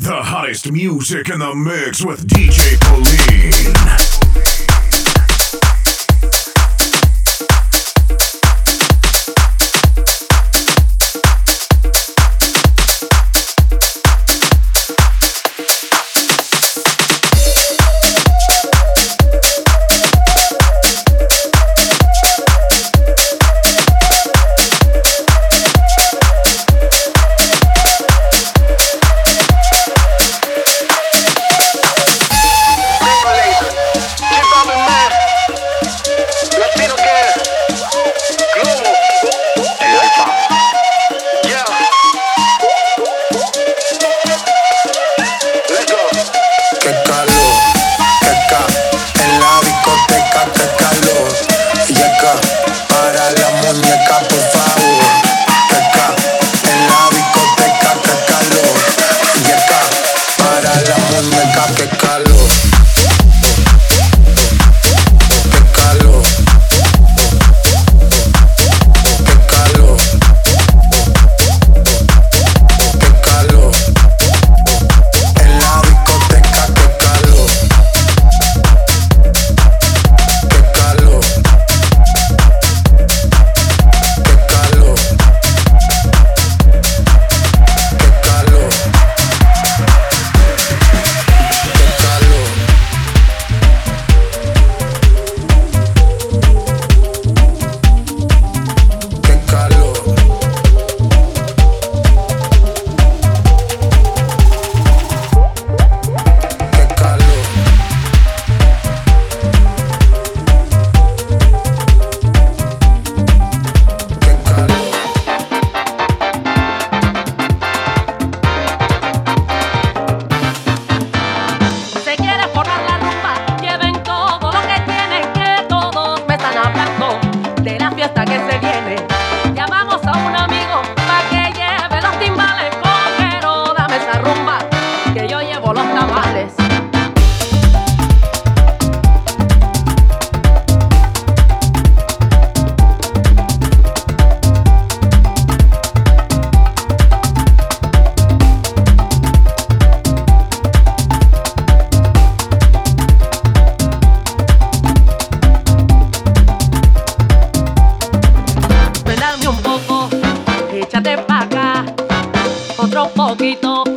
The hottest music in the mix with DJ Colleen. poquito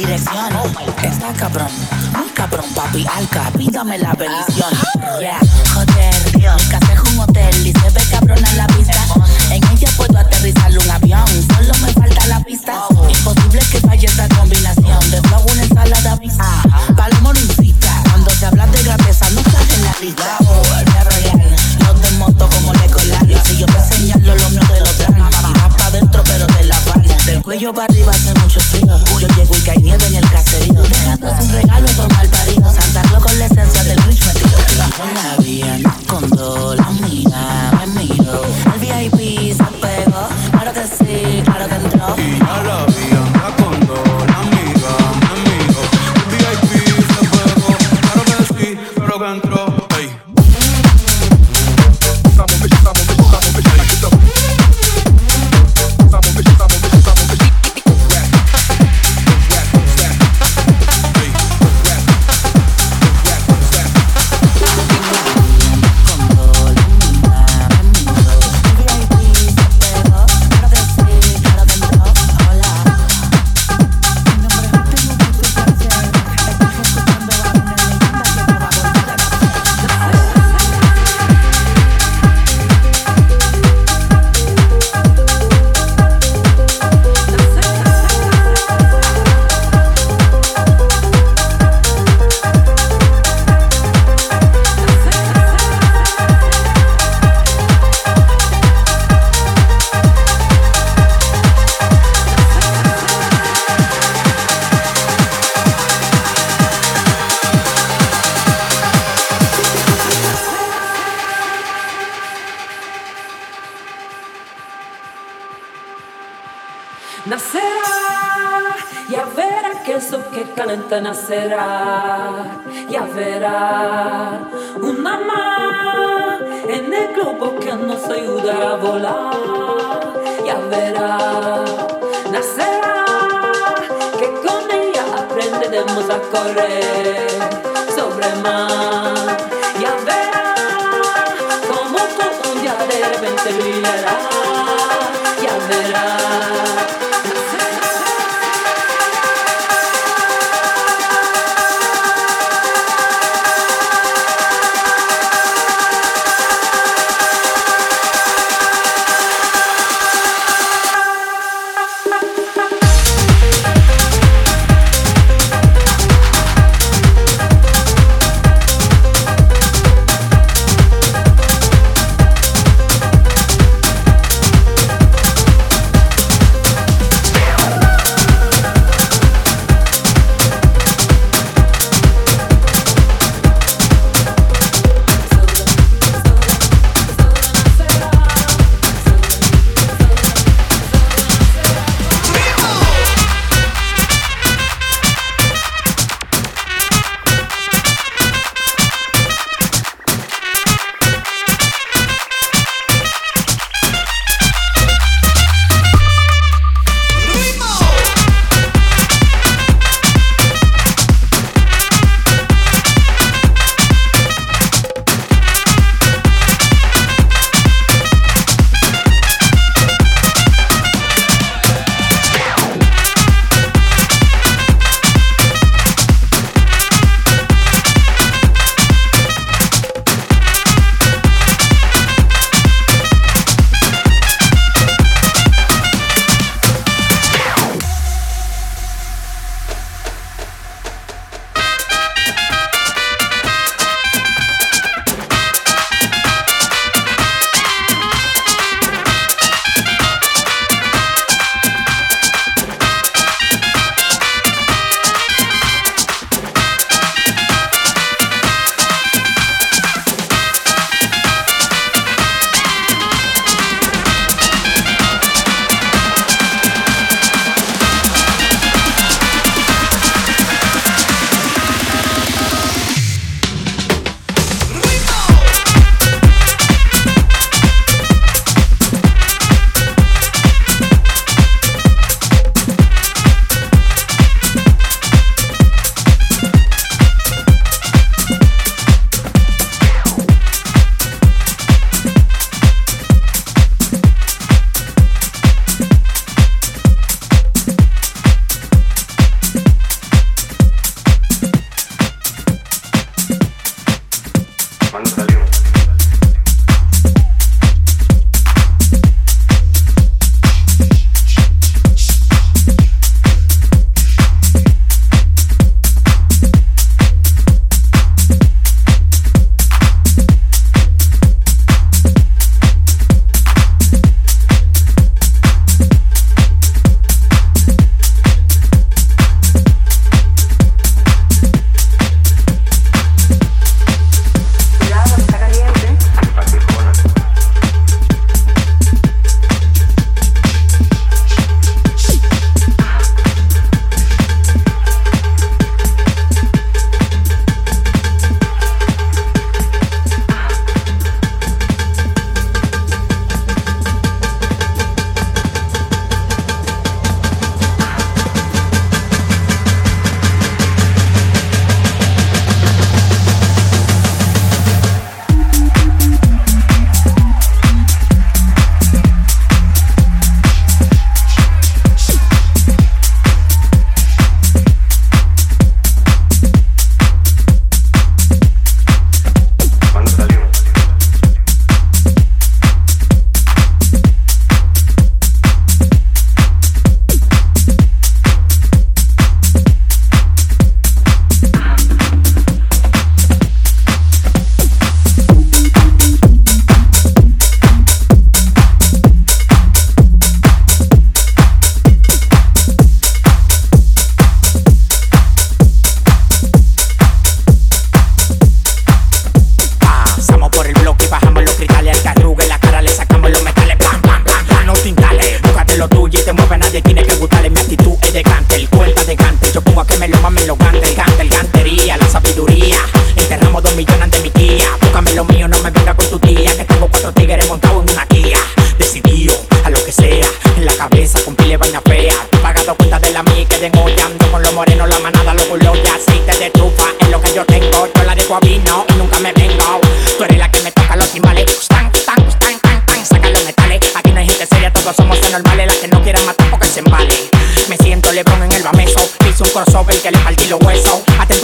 direcciones. Está cabrón, muy cabrón, papi, alca, pídame la bendición. Nacerá, ya verá una más en el globo que nos ayudará a volar, ya verá, nacerá, que con ella aprenderemos a correr sobre mar, ya verá, como todo un día de repente brillará, verá.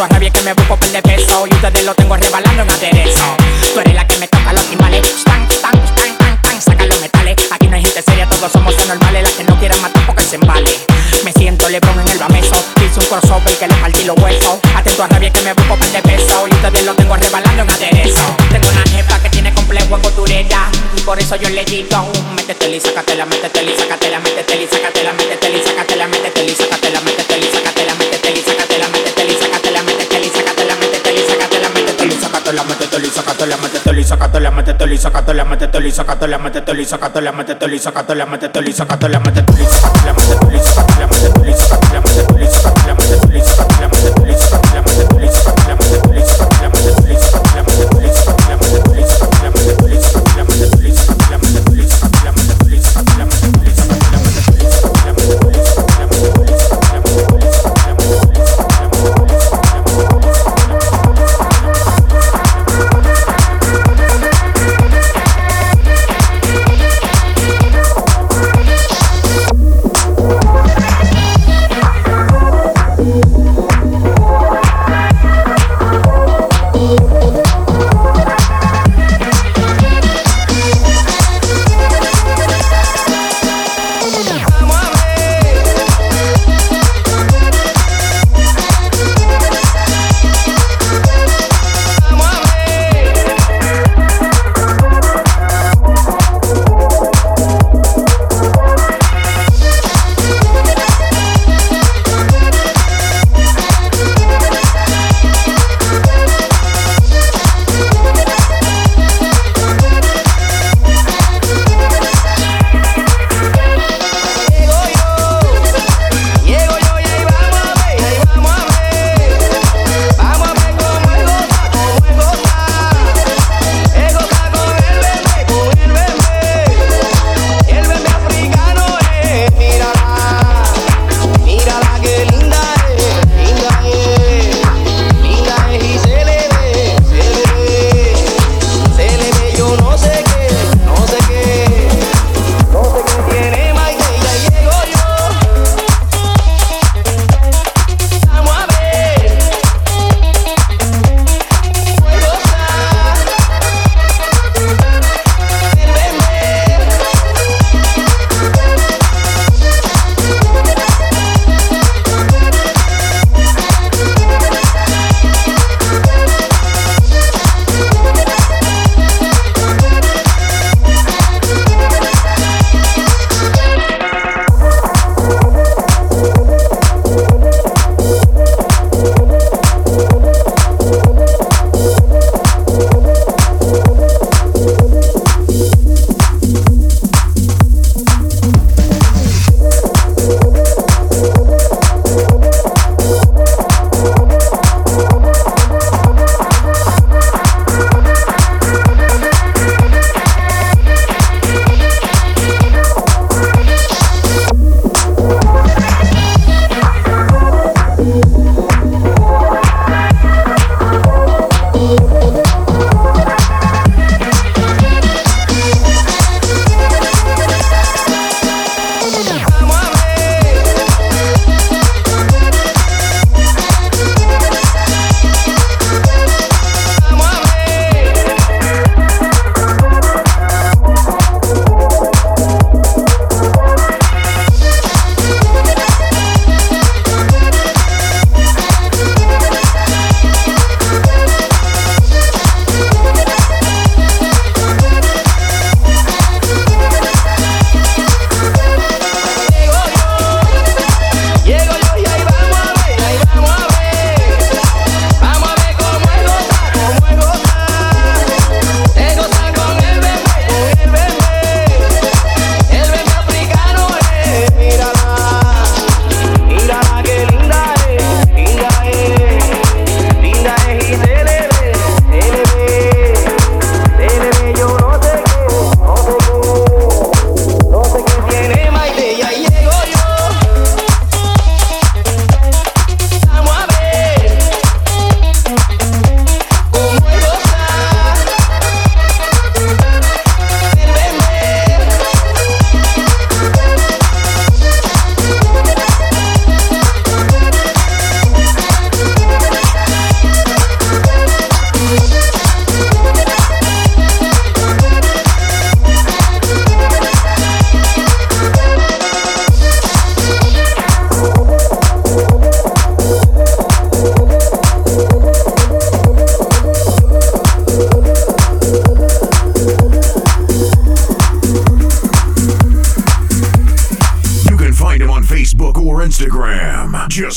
A rabia que me busco de peso. Y ustedes lo tengo rebalando en aderezo. Tú eres la que me toca los timbales. Tan, tan, tan, tan, tan, saca los metales. Aquí no hay gente seria, todos somos anormales. Las que no quieran matar porque se embale. Me siento Lebron en el bameso. Hice un crossover que le partí los huesos. Atento a rabia que me busco de peso. Y ustedes lo tengo rebalando en aderezo. Tengo una jefa que tiene complejo en costurera. Por eso yo le digo: Métete y sácatela, métete y sácatela, métete y sácatela, métete y sácatela, métete y sácatela, métete métete y sácatela, métete y sácatela, métete y sácatela, métete y sácatela, métete y sácatela, métete y sácatela, métete y sácatela, métete y sácatela, métete y sácatela, métete y sácatela, métete y sácatela, métete y sácatela, métete y sácatela, métete y sácatela, métete y sácatela, métete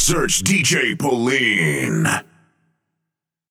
search DJ Pauline.